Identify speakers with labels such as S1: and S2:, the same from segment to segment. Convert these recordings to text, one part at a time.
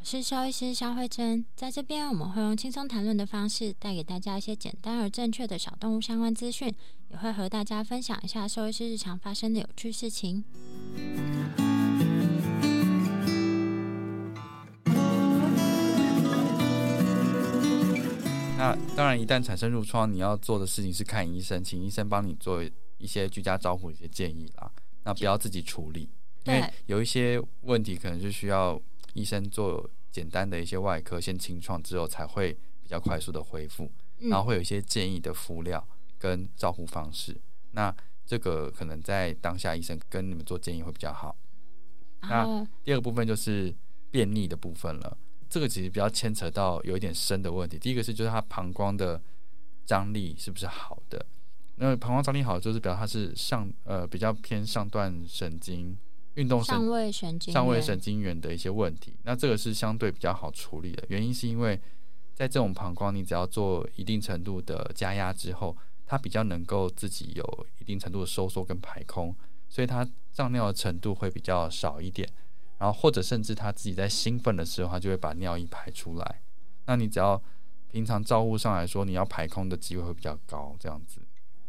S1: 我是兽医师肖慧珍，在这边我们会用轻松谈论的方式，带给大家一些简单而正确的小动物相关资讯，也会和大家分享一下兽医师日常发生的有趣事情。
S2: 那当然，一旦产生褥疮，你要做的事情是看医生，请医生帮你做一些居家照护一些建议啦。那不要自己处理，因为有一些问题可能是需要医生做简单的一些外科先清创之后，才会比较快速的恢复。然后会有一些建议的敷料跟照护方式。那这个可能在当下医生跟你们做建议会比较好。那第二个部分就是便秘的部分了。这个其实比较牵扯到有一点深的问题。第一个是，就是它膀胱的张力是不是好的？那膀胱张力好，就是表示它是上呃比较偏上段神经运动
S1: 上位神经
S2: 上位神经元的一些问题。那这个是相对比较好处理的，原因是因为在这种膀胱，你只要做一定程度的加压之后，它比较能够自己有一定程度的收缩跟排空，所以它胀尿的程度会比较少一点。然后或者甚至他自己在兴奋的时候，他就会把尿液排出来。那你只要平常照顾上来说，你要排空的机会会比较高，这样子。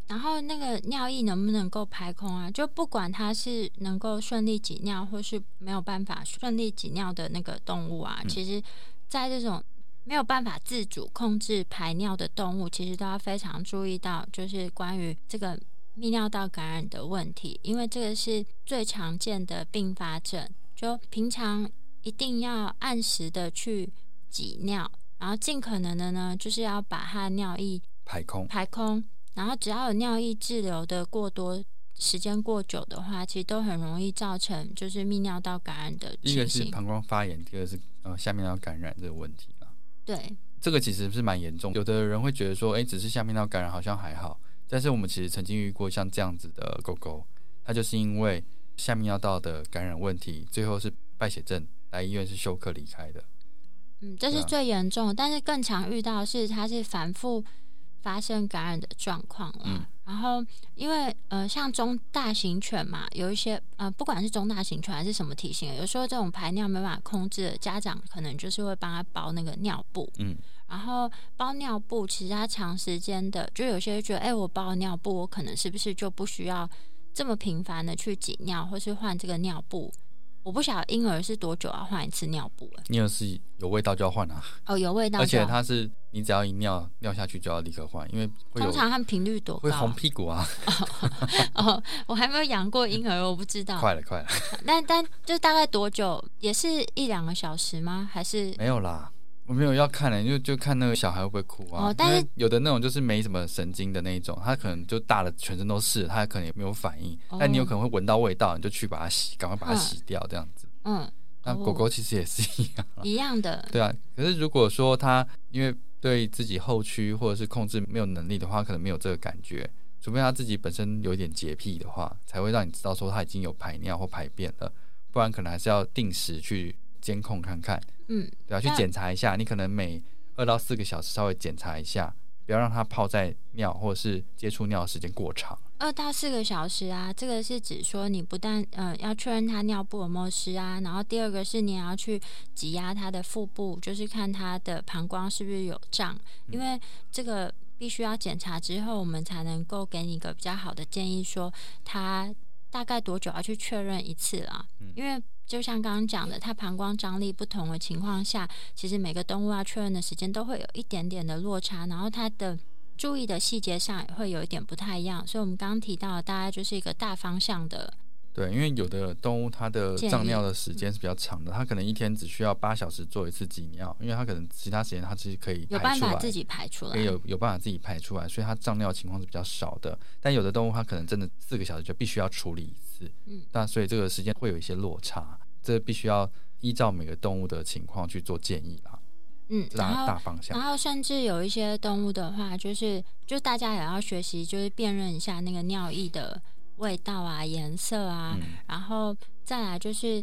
S1: 然后那个尿液能不能够排空啊？就不管它是能够顺利挤尿，或是没有办法顺利挤尿的那个动物啊，其实在这种没有办法自主控制排尿的动物，其实都要非常注意到，就是关于这个泌尿道感染的问题，因为这个是最常见的并发症。就平常一定要按时的去挤尿，然后尽可能的呢，就是要把它尿液
S2: 排空
S1: 排空。然后只要有尿液滞留的过多时间过久的话，其实都很容易造成就是泌尿道感染的。
S2: 一个是膀胱发炎，第二个是呃下面要感染这个问题了。
S1: 对，
S2: 这个其实是蛮严重。有的人会觉得说，哎，只是下面道感染好像还好，但是我们其实曾经遇过像这样子的狗狗，它就是因为。下面尿道的感染问题，最后是败血症，来医院是休克离开的。
S1: 嗯，这是最严重，但是更常遇到是它是反复发生感染的状况了。嗯，然后因为呃，像中大型犬嘛，有一些呃，不管是中大型犬还是什么体型，有时候这种排尿没办法控制的，家长可能就是会帮他包那个尿布。嗯，然后包尿布，其实他长时间的，就有些觉得，哎，我包尿布，我可能是不是就不需要。这么频繁的去挤尿或是换这个尿布，我不晓得婴儿是多久要换一次尿布欸？
S2: 婴儿是有味道就要换啊？
S1: 哦，有味道，
S2: 而且它是你只要一尿尿下去就要立刻换，因为
S1: 通常它频率多高？
S2: 会红屁股啊！
S1: 哦，我还没有养过婴儿，我不知道。
S2: 快了，快了。
S1: 但但就大概多久？也是一两个小时吗？还是
S2: 没有啦？我没有要看的，就就看那个小孩会不会哭啊？哦，但是有的那种就是没什么神经的那一种，他可能就大了，全身都是，他可能也没有反应。但你有可能会闻到味道，你就去把它洗，赶快把它洗掉，这样子。嗯，那狗狗其实也是一样，
S1: 一样的。
S2: 对啊，可是如果说它因为对自己后驱或者是控制没有能力的话，可能没有这个感觉。除非它自己本身有一点洁癖的话，才会让你知道说它已经有排尿或排便了，不然可能还是要定时去监控看看。嗯，对啊，去检查一下，你可能每二到四个小时稍微检查一下，不要让它泡在尿或者是接触尿的时间过长。
S1: 二到四个小时啊，这个是指说你不但呃要确认他尿布有没有湿啊，然后第二个是你也要去挤压他的腹部，就是看他的膀胱是不是有胀，因为这个必须要检查之后，我们才能够给你一个比较好的建议，说他大概多久要去确认一次啦。因为就像刚刚讲的，它膀胱张力不同的情况下，其实每个动物要确认的时间都会有一点点的落差，然后它的注意的细节上也会有一点不太一样。所以，我们刚刚提到的大概就是一个大方向的。
S2: 对，因为有的动物它的胀尿的时间是比较长的，它可能一天只需要八小时做一次挤尿，因为它可能其他时间它其实可以
S1: 有办法自己排出来，
S2: 可以有有办法自己排出来，所以它胀尿情况是比较少的。但有的动物它可能真的四个小时就必须要处理一次，嗯，那所以这个时间会有一些落差，这必须要依照每个动物的情况去做建议啦。
S1: 嗯，
S2: 然后大方向，
S1: 然后甚至有一些动物的话，就是就大家也要学习，就是辨认一下那个尿液的。味道啊，颜色啊，然后再来就是，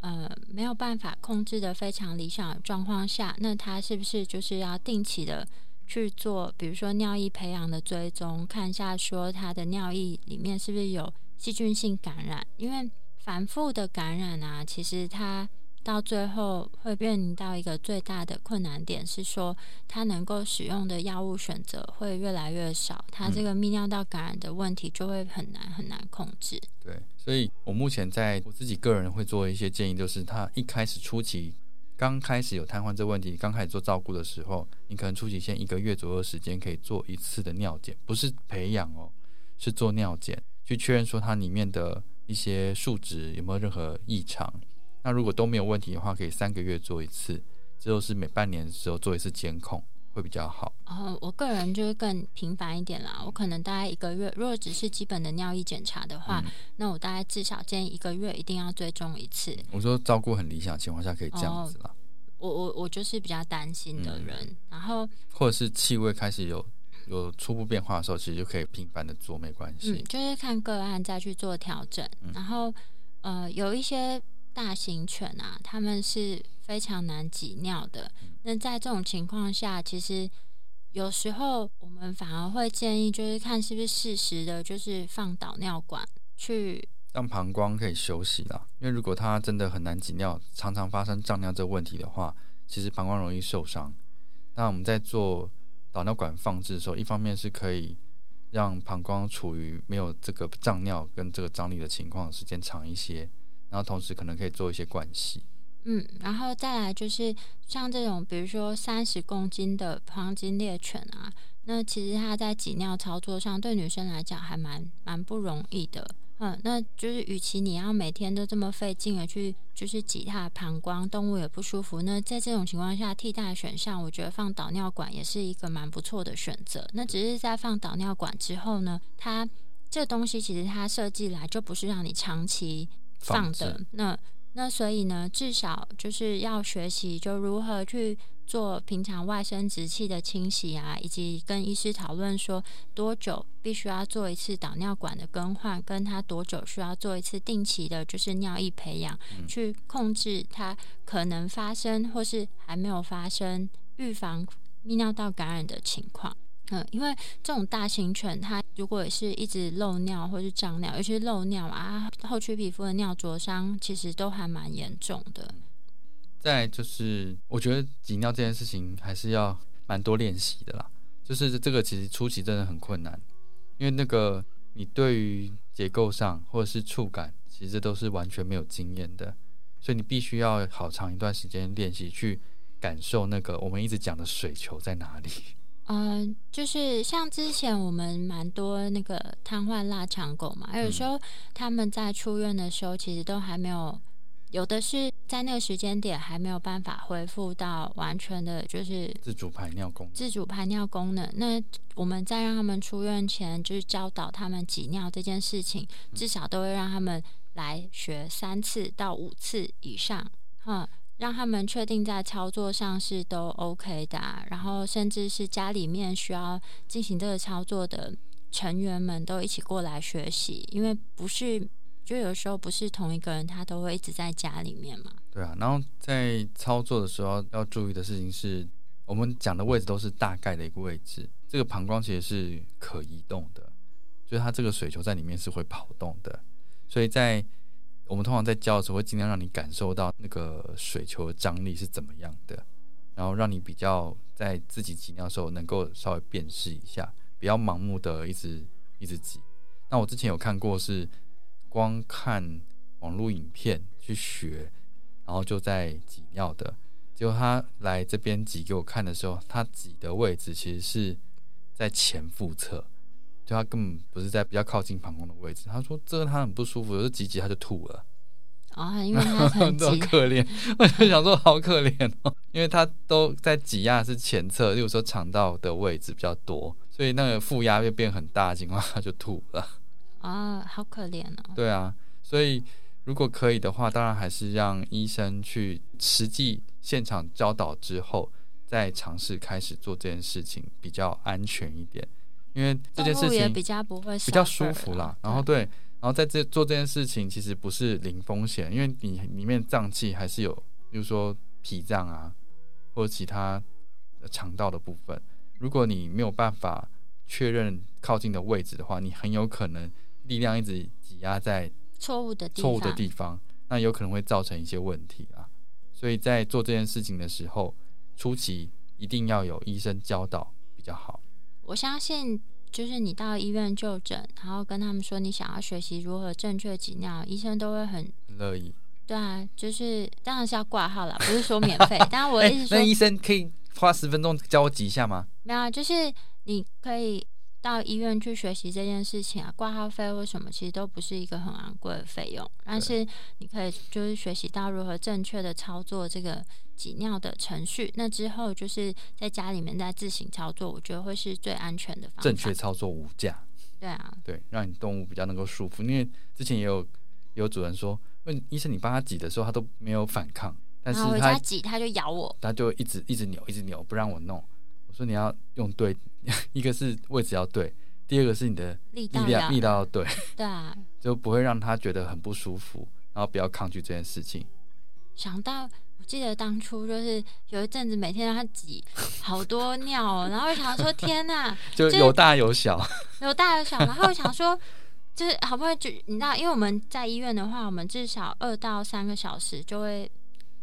S1: 呃，没有办法控制的非常理想状况下，那他是不是就是要定期的去做，比如说尿液培养的追踪，看一下说他的尿液里面是不是有细菌性感染？因为反复的感染啊，其实它。到最后会面临到一个最大的困难点，是说他能够使用的药物选择会越来越少，他这个泌尿道感染的问题就会很难很难控制。
S2: 对，所以我目前在我自己个人会做一些建议，就是他一开始初期刚开始有瘫痪这问题，刚开始做照顾的时候，你可能初期先一个月左右时间可以做一次的尿检，不是培养哦，是做尿检去确认说它里面的一些数值有没有任何异常。那如果都没有问题的话，可以三个月做一次，之后是每半年的时候做一次监控，会比较好。
S1: 哦，我个人就是更频繁一点啦，我可能大概一个月，如果只是基本的尿液检查的话，那我大概至少建议一个月一定要追踪一次。
S2: 我说照顾很理想的情况下可以这样子啦。
S1: 我我我就是比较担心的人，然后
S2: 或者是气味开始有有初步变化的时候，其实就可以频繁的做，没关系。
S1: 嗯，就是看个案再去做调整，然后呃有一些。大型犬啊，它们是非常难挤尿的。那在这种情况下，其实有时候我们反而会建议，就是看是不是适时的，就是放导尿管去
S2: 让膀胱可以休息了。因为如果它真的很难挤尿，常常发生胀尿这个问题的话，其实膀胱容易受伤。那我们在做导尿管放置的时候，一方面是可以让膀胱处于没有这个胀尿跟这个张力的情况时间长一些。然后同时可能可以做一些灌洗，
S1: 嗯，然后再来就是像这种，比如说三十公斤的黄金猎犬啊，那其实它在挤尿操作上对女生来讲还蛮蛮不容易的，嗯，那就是与其你要每天都这么费劲的去就是挤它的膀胱，动物也不舒服，那在这种情况下，替代选项我觉得放导尿管也是一个蛮不错的选择。那只是在放导尿管之后呢，它这东西其实它设计来就不是让你长期。放的那那所以呢，至少就是要学习就如何去做平常外生殖器的清洗啊，以及跟医师讨论说多久必须要做一次导尿管的更换，跟他多久需要做一次定期的，就是尿液培养，去控制它可能发生或是还没有发生预防泌尿道感染的情况。嗯，因为这种大型犬，它如果是一直漏尿或是胀尿，尤其是漏尿啊，后区皮肤的尿灼伤，其实都还蛮严重的。
S2: 再就是，我觉得挤尿这件事情还是要蛮多练习的啦。就是这个其实初期真的很困难，因为那个你对于结构上或者是触感，其实都是完全没有经验的，所以你必须要好长一段时间练习去感受那个我们一直讲的水球在哪里。
S1: 嗯，就是像之前我们蛮多那个瘫痪腊肠狗嘛，有时候他们在出院的时候，其实都还没有，有的是在那个时间点还没有办法恢复到完全的，就是
S2: 自主排尿功能
S1: 自主排尿功能。那我们在让他们出院前，就是教导他们挤尿这件事情，至少都会让他们来学三次到五次以上，哈。让他们确定在操作上是都 OK 的，然后甚至是家里面需要进行这个操作的成员们都一起过来学习，因为不是就有时候不是同一个人他都会一直在家里面嘛。
S2: 对啊，然后在操作的时候要注意的事情是，我们讲的位置都是大概的一个位置，这个膀胱其实是可移动的，就是它这个水球在里面是会跑动的，所以在。我们通常在教的时候，会尽量让你感受到那个水球的张力是怎么样的，然后让你比较在自己挤尿的时候能够稍微辨识一下，不要盲目的一直一直挤。那我之前有看过是光看网络影片去学，然后就在挤尿的。结果他来这边挤给我看的时候，他挤的位置其实是在前腹侧，就他根本不是在比较靠近膀胱的位置。他说这个他很不舒服，有时挤挤他就吐了。
S1: 啊，因为他很，
S2: 可怜。我就想说好可怜哦，因为他都在挤压是前侧，例如说肠道的位置比较多，所以那个负压又变很大的情况，他就吐了。
S1: 啊，好可怜哦。
S2: 对啊，所以如果可以的话，当然还是让医生去实际现场教导之后，再尝试开始做这件事情，比较安全一点。因为这件事情
S1: 比较不会
S2: 比较舒服啦。然后对，然后在这做这件事情，其实不是零风险，因为你里面脏器还是有，比如说脾脏啊，或者其他肠道的部分。如果你没有办法确认靠近的位置的话，你很有可能。力量一直挤压在
S1: 错误的
S2: 错误的地方，那有可能会造成一些问题啊。所以在做这件事情的时候，初期一定要有医生教导比较好。
S1: 我相信，就是你到医院就诊，然后跟他们说你想要学习如何正确挤尿，医生都会很
S2: 乐意。
S1: 对啊，就是当然是要挂号了，不是说免费。当然我意思说，
S2: 那医生可以花十分钟教我挤一下吗？
S1: 没有，就是你可以。到医院去学习这件事情啊，挂号费或什么，其实都不是一个很昂贵的费用。但是你可以就是学习到如何正确的操作这个挤尿的程序。那之后就是在家里面再自行操作，我觉得会是最安全的方法。
S2: 正确操作无价。
S1: 对啊，
S2: 对，让你动物比较能够舒服。因为之前也有有主人说，问医生你帮他挤的时候，他都没有反抗，但是他
S1: 挤他就咬我，
S2: 他就一直一直扭，一直扭，不让我弄。我说你要用对，一个是位置要对，第二个是你的力量力道要对，
S1: 对啊，
S2: 就不会让他觉得很不舒服，然后不要抗拒这件事情。
S1: 想到我记得当初就是有一阵子每天让他挤好多尿，然后想说天哪，
S2: 就有大有小，
S1: 有大有小，然后想说就是好不容易就你知道，因为我们在医院的话，我们至少二到三个小时就会。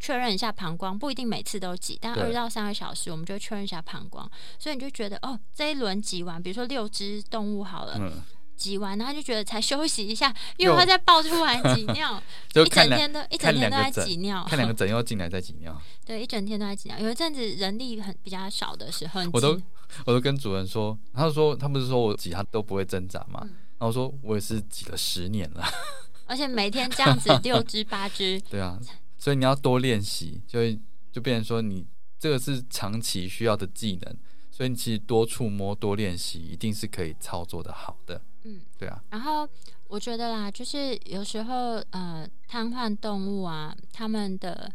S1: 确认一下膀胱，不一定每次都挤，但二到三个小时，我们就确认一下膀胱。所以你就觉得，哦，这一轮挤完，比如说六只动物好了，挤完，然后就觉得才休息一下，又会再爆出来挤尿，一整天都一整天都在挤尿，
S2: 看两个整又进来再挤尿。
S1: 对，一整天都在挤尿。有一阵子人力很比较少的时候，
S2: 我都我都跟主人说，他说他不是说我挤他都不会挣扎嘛，然后说我也是挤了十年了，
S1: 而且每天这样子六只八只，
S2: 对啊。所以你要多练习，就会就变成说你这个是长期需要的技能，所以你其实多触摸、多练习，一定是可以操作的好的。嗯，对啊。
S1: 然后我觉得啦，就是有时候呃，瘫痪动物啊，他们的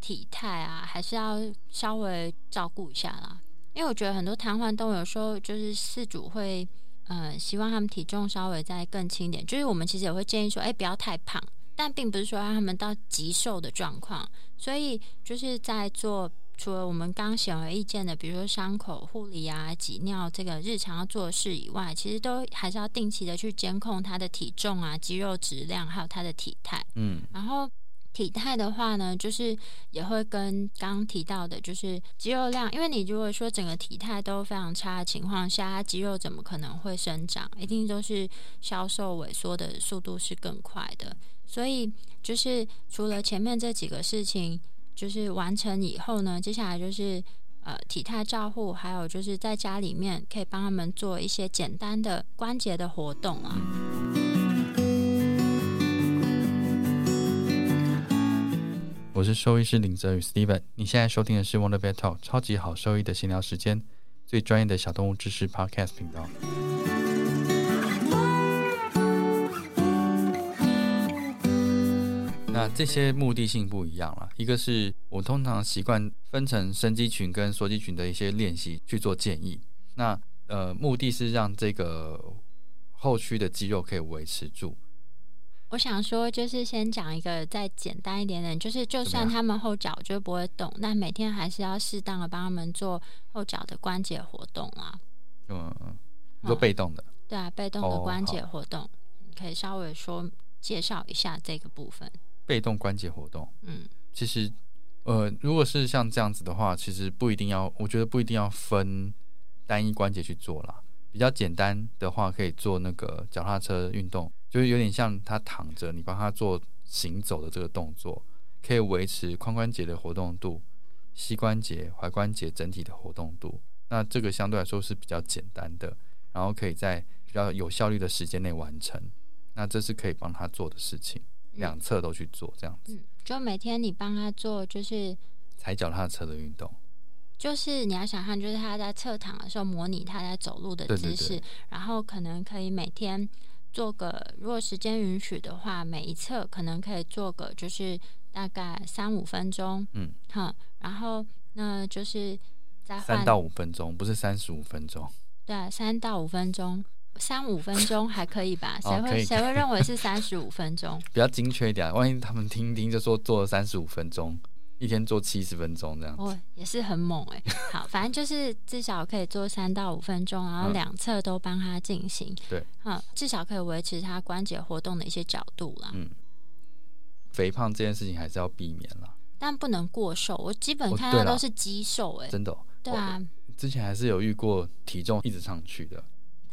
S1: 体态啊，还是要稍微照顾一下啦。因为我觉得很多瘫痪动物有时候就是饲主会呃希望他们体重稍微再更轻一点，就是我们其实也会建议说，哎，不要太胖。但并不是说让他们到极瘦的状况，所以就是在做除了我们刚显而易见的，比如说伤口护理啊、挤尿这个日常要做的事以外，其实都还是要定期的去监控他的体重啊、肌肉质量，还有他的体态。嗯，然后体态的话呢，就是也会跟刚提到的，就是肌肉量，因为你如果说整个体态都非常差的情况下，肌肉怎么可能会生长？一定都是消瘦萎缩的速度是更快的。所以，就是除了前面这几个事情，就是完成以后呢，接下来就是呃体态照护，还有就是在家里面可以帮他们做一些简单的关节的活动啊。
S2: 我是兽医师林泽宇 Steven，你现在收听的是 WONDER VETALK，超级好兽医的闲聊时间，最专业的小动物知识 Podcast 频道。那这些目的性不一样了，一个是我通常习惯分成伸肌群跟缩肌群的一些练习去做建议。那呃，目的是让这个后区的肌肉可以维持住。
S1: 我想说，就是先讲一个再简单一点点，就是就算他们后脚就不会动，但每天还是要适当的帮他们做后脚的关节活动啊。
S2: 嗯，做被动的。
S1: 对啊，被动的关节活动，你可以稍微说介绍一下这个部分。
S2: 被动关节活动，嗯，其实，呃，如果是像这样子的话，其实不一定要，我觉得不一定要分单一关节去做啦。比较简单的话，可以做那个脚踏车运动，就是有点像他躺着，你帮他做行走的这个动作，可以维持髋关节的活动度、膝关节、踝关节整体的活动度。那这个相对来说是比较简单的，然后可以在比较有效率的时间内完成。那这是可以帮他做的事情，两侧都去做这样子。
S1: 嗯，就每天你帮他做，就是
S2: 踩脚踏车的运动。
S1: 就是你要想象，就是他在侧躺的时候模拟他在走路的姿势，然后可能可以每天做个，如果时间允许的话，每一侧可能可以做个就是大概三五分钟，嗯，好，然后那就是再
S2: 三到五分钟，不是三十五分钟，
S1: 对，三到五分钟，三五分钟还可以吧？谁会谁会认为是三十五分钟？
S2: 比较精确一点，万一他们听听就说做了三十五分钟。一天做七十分钟这样，
S1: 哦，也是很猛哎。好，反正就是至少可以做三到五分钟，然后两侧都帮他进行。
S2: 对，
S1: 好，至少可以维持他关节活动的一些角度啦。
S2: 嗯，肥胖这件事情还是要避免啦，
S1: 但不能过瘦。我基本看到都是肌瘦哎，
S2: 真的。
S1: 对啊，
S2: 之前还是有遇过体重一直上去的。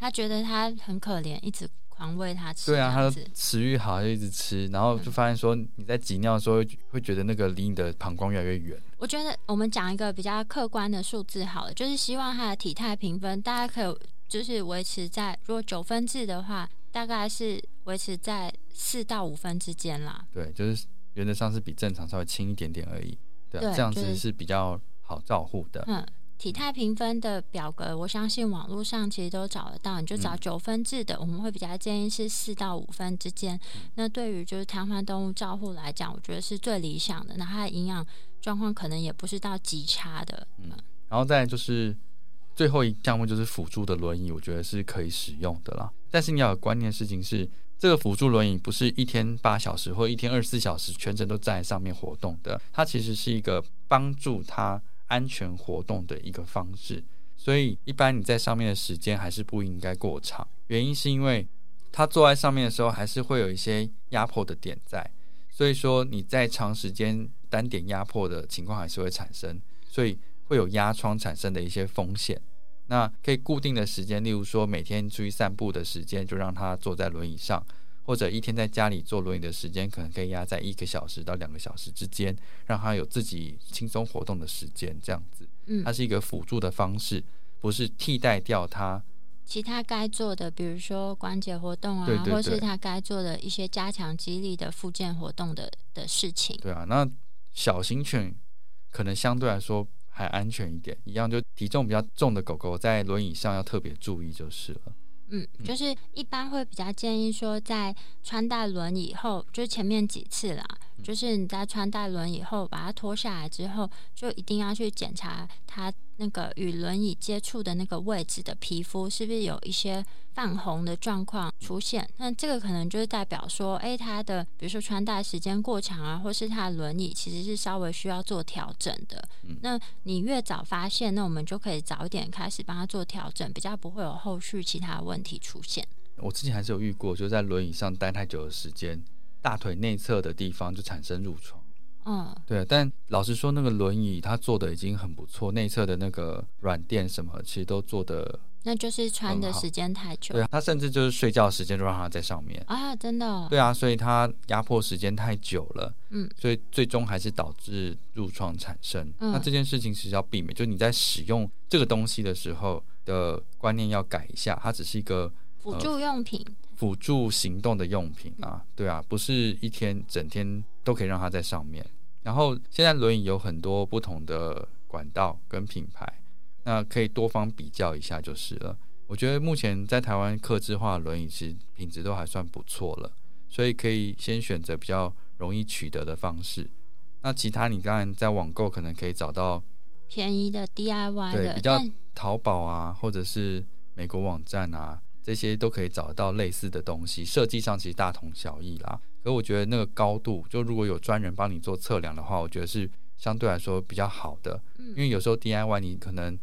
S1: 他觉得他很可怜，一直。狂喂他吃，
S2: 对啊，
S1: 他
S2: 食欲好就一直吃，然后就发现说你在挤尿的时候会觉得那个离你的膀胱越来越远。
S1: 我觉得我们讲一个比较客观的数字好了，就是希望他的体态评分大家可以就是维持在如果九分制的话，大概是维持在四到五分之间啦。
S2: 对，就是原则上是比正常稍微轻一点点而已。对，这样子是比较好照顾的。
S1: 嗯。体态评分的表格，我相信网络上其实都找得到。你就找九分制的，我们会比较建议是四到五分之间。那对于就是瘫痪动物照护来讲，我觉得是最理想的。那它的营养状况可能也不是到极差的。
S2: 嗯，然后再就是最后一项目就是辅助的轮椅，我觉得是可以使用的啦。但是你要有观念的事情是，这个辅助轮椅不是一天八小时或一天二十四小时全程都站在上面活动的，它其实是一个帮助它。安全活动的一个方式，所以一般你在上面的时间还是不应该过长。原因是因为他坐在上面的时候，还是会有一些压迫的点在，所以说你在长时间单点压迫的情况还是会产生，所以会有压疮产生的一些风险。那可以固定的时间，例如说每天出去散步的时间，就让他坐在轮椅上。或者一天在家里坐轮椅的时间，可能可以压在一个小时到两个小时之间，让他有自己轻松活动的时间，这样子。嗯，它是一个辅助的方式，不是替代掉他
S1: 其他该做的，比如说关节活动啊，或是他该做的一些加强肌力的附件活动的的事情。
S2: 对啊，那小型犬可能相对来说还安全一点，一样就体重比较重的狗狗在轮椅上要特别注意就是了。
S1: 嗯，就是一般会比较建议说，在穿戴轮以后，就前面几次啦，就是你在穿戴轮椅后，把它脱下来之后，就一定要去检查它。那个与轮椅接触的那个位置的皮肤是不是有一些泛红的状况出现？那这个可能就是代表说，哎，它的比如说穿戴时间过长啊，或是它的轮椅其实是稍微需要做调整的。那你越早发现，那我们就可以早一点开始帮他做调整，比较不会有后续其他问题出现。
S2: 我之前还是有遇过，就是在轮椅上待太久的时间，大腿内侧的地方就产生褥疮。嗯，对，但老实说，那个轮椅它做的已经很不错，内侧的那个软垫什么，其实都做的，
S1: 那就是穿的时间太久。
S2: 对啊，他甚至就是睡觉时间都让他在上面
S1: 啊，真的。
S2: 对啊，所以他压迫时间太久了，嗯，所以最终还是导致褥疮产生。那这件事情其实要避免，就是你在使用这个东西的时候的观念要改一下，它只是一个
S1: 辅助用品，
S2: 辅助行动的用品啊，对啊，不是一天整天都可以让它在上面。然后现在轮椅有很多不同的管道跟品牌，那可以多方比较一下就是了。我觉得目前在台湾客制化轮椅其实品质都还算不错了，所以可以先选择比较容易取得的方式。那其他你当然在网购可能可以找到
S1: 便宜的 DIY
S2: 的，比较淘宝啊，或者是美国网站啊，这些都可以找到类似的东西，设计上其实大同小异啦。可我觉得那个高度，就如果有专人帮你做测量的话，我觉得是相对来说比较好的。嗯，因为有时候 DIY 你可能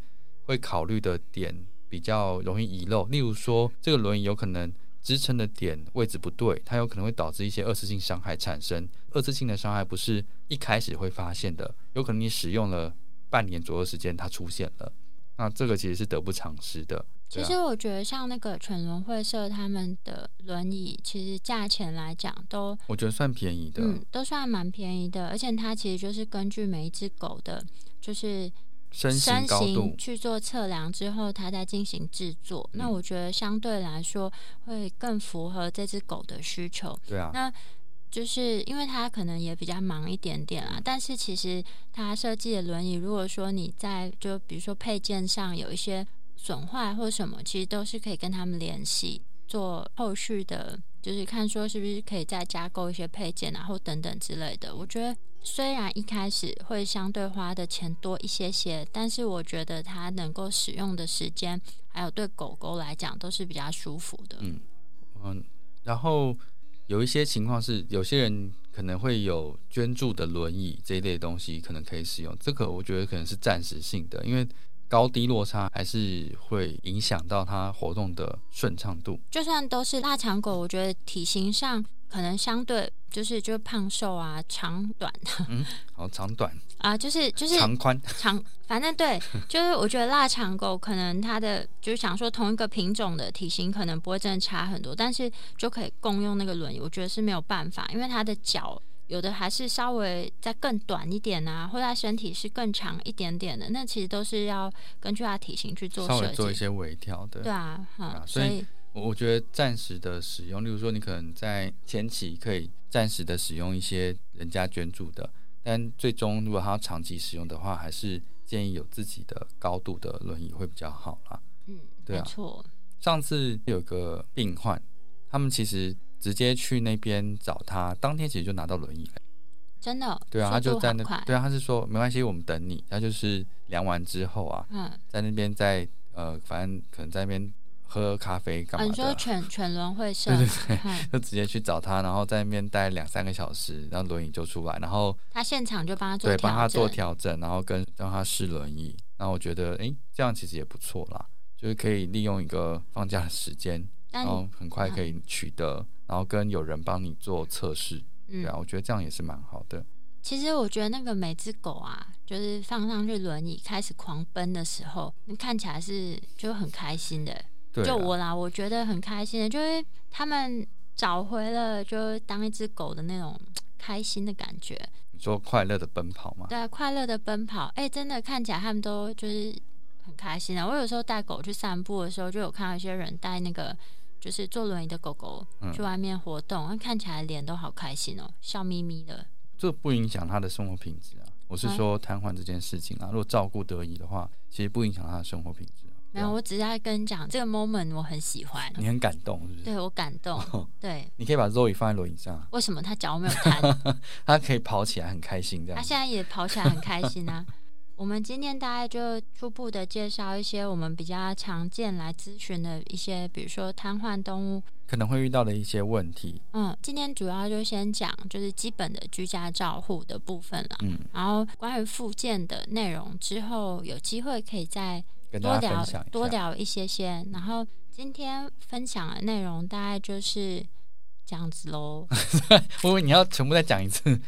S2: 会考虑的点比较容易遗漏，例如说这个轮椅有可能支撑的点位置不对，它有可能会导致一些二次性伤害产生。二次性的伤害不是一开始会发现的，有可能你使用了半年左右时间它出现了，那这个其实是得不偿失的。
S1: 其实我觉得像那个犬轮会社他们的轮椅，其实价钱来讲都
S2: 我觉得算便宜的，
S1: 嗯，都算蛮便宜的。而且它其实就是根据每一只狗的，就是
S2: 身形高度
S1: 去做测量之后，它再进行制作。那我觉得相对来说会更符合这只狗的需求。
S2: 对啊，
S1: 那就是因为它可能也比较忙一点点啦。但是其实它设计的轮椅，如果说你在就比如说配件上有一些。损坏或什么，其实都是可以跟他们联系，做后续的，就是看说是不是可以再加购一些配件，然后等等之类的。我觉得虽然一开始会相对花的钱多一些些，但是我觉得它能够使用的时间，还有对狗狗来讲都是比较舒服的。
S2: 嗯嗯，然后有一些情况是，有些人可能会有捐助的轮椅这一类东西，可能可以使用。这个我觉得可能是暂时性的，因为。高低落差还是会影响到它活动的顺畅度。
S1: 就算都是腊肠狗，我觉得体型上可能相对就是就是胖瘦啊，长短。
S2: 嗯，好，长短
S1: 啊，就是就是
S2: 长宽
S1: 长，反正对，就是我觉得腊肠狗可能它的就是想说同一个品种的体型可能不会真的差很多，但是就可以共用那个轮椅，我觉得是没有办法，因为它的脚。有的还是稍微再更短一点啊，或者他身体是更长一点点的，那其实都是要根据他体型去做
S2: 稍微做一些微调的。
S1: 对啊，哈，
S2: 所以我觉得暂时的使用，例如说你可能在前期可以暂时的使用一些人家捐助的，但最终如果他要长期使用的话，还是建议有自己的高度的轮椅会比较好啦。
S1: 嗯，对啊。错。
S2: 上次有个病患，他们其实。直接去那边找他，当天其实就拿到轮椅了。
S1: 真的？
S2: 对啊，
S1: 他
S2: 就在那。对啊，他是说没关系，我们等你。他就是量完之后啊，嗯，在那边在呃，反正可能在那边喝咖啡干嘛的。
S1: 你说犬犬轮会社？
S2: 对对对，就直接去找他，然后在那边待两三个小时，然后轮椅就出来，然后
S1: 他现场就帮他做
S2: 对，帮他做调整，然后跟让他试轮椅。然后我觉得，哎，这样其实也不错啦，就是可以利用一个放假的时间，然后很快可以取得。然后跟有人帮你做测试，对啊，我觉得这样也是蛮好的。
S1: 其实我觉得那个每只狗啊，就是放上去轮椅开始狂奔的时候，你看起来是就很开心的。就我啦，我觉得很开心的，就是他们找回了就当一只狗的那种开心的感觉。
S2: 你说快乐的奔跑吗？
S1: 对，快乐的奔跑。哎，真的看起来他们都就是很开心的。我有时候带狗去散步的时候，就有看到一些人带那个。就是坐轮椅的狗狗去外面活动，看起来脸都好开心哦，笑眯眯的。
S2: 这不影响他的生活品质啊！我是说瘫痪这件事情啊，如果照顾得宜的话，其实不影响他的生活品质啊。
S1: 没有，我只是在跟你讲这个 moment，我很喜欢。
S2: 你很感动是不是？
S1: 对我感动。对，
S2: 你可以把肉椅放在轮椅上。
S1: 为什么他脚没有瘫？
S2: 他可以跑起来很开心这样。
S1: 他现在也跑起来很开心啊。我们今天大概就初步的介绍一些我们比较常见来咨询的一些，比如说瘫痪动物
S2: 可能会遇到的一些问题。
S1: 嗯，今天主要就先讲就是基本的居家照护的部分了。嗯，然后关于附件的内容之后有机会可以再多聊多聊一些些。然后今天分享的内容大概就是这样子喽。
S2: 我以为你要全部再讲一次。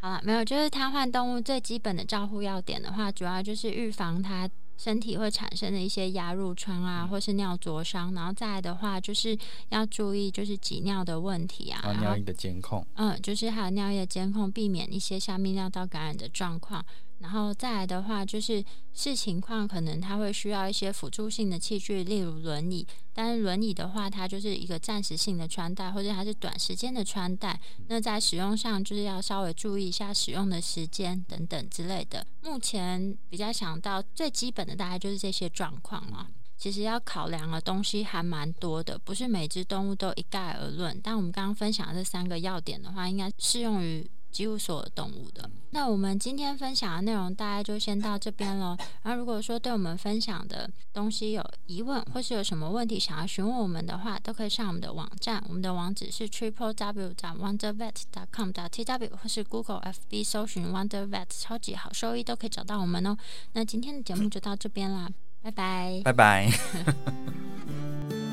S1: 好了，没有，就是瘫痪动物最基本的照护要点的话，主要就是预防它身体会产生的一些压入疮啊，或是尿灼伤，然后再来的话，就是要注意就是挤尿的问题啊，
S2: 尿液的监控，
S1: 嗯，就是还有尿液监控，避免一些下泌尿道感染的状况。然后再来的话，就是视情况，可能它会需要一些辅助性的器具，例如轮椅。但是轮椅的话，它就是一个暂时性的穿戴，或者它是短时间的穿戴。那在使用上，就是要稍微注意一下使用的时间等等之类的。目前比较想到最基本的，大概就是这些状况啊。其实要考量的东西还蛮多的，不是每只动物都一概而论。但我们刚刚分享的这三个要点的话，应该适用于。几乎所有动物的。那我们今天分享的内容大概就先到这边了。然后如果说对我们分享的东西有疑问，或是有什么问题想要询问我们的话，都可以上我们的网站。我们的网址是 triple w 点 wondervet dot com 点 t w，或是 Google F B 搜寻 wondervet 超级好收益都可以找到我们哦。那今天的节目就到这边啦，拜拜，
S2: 拜拜。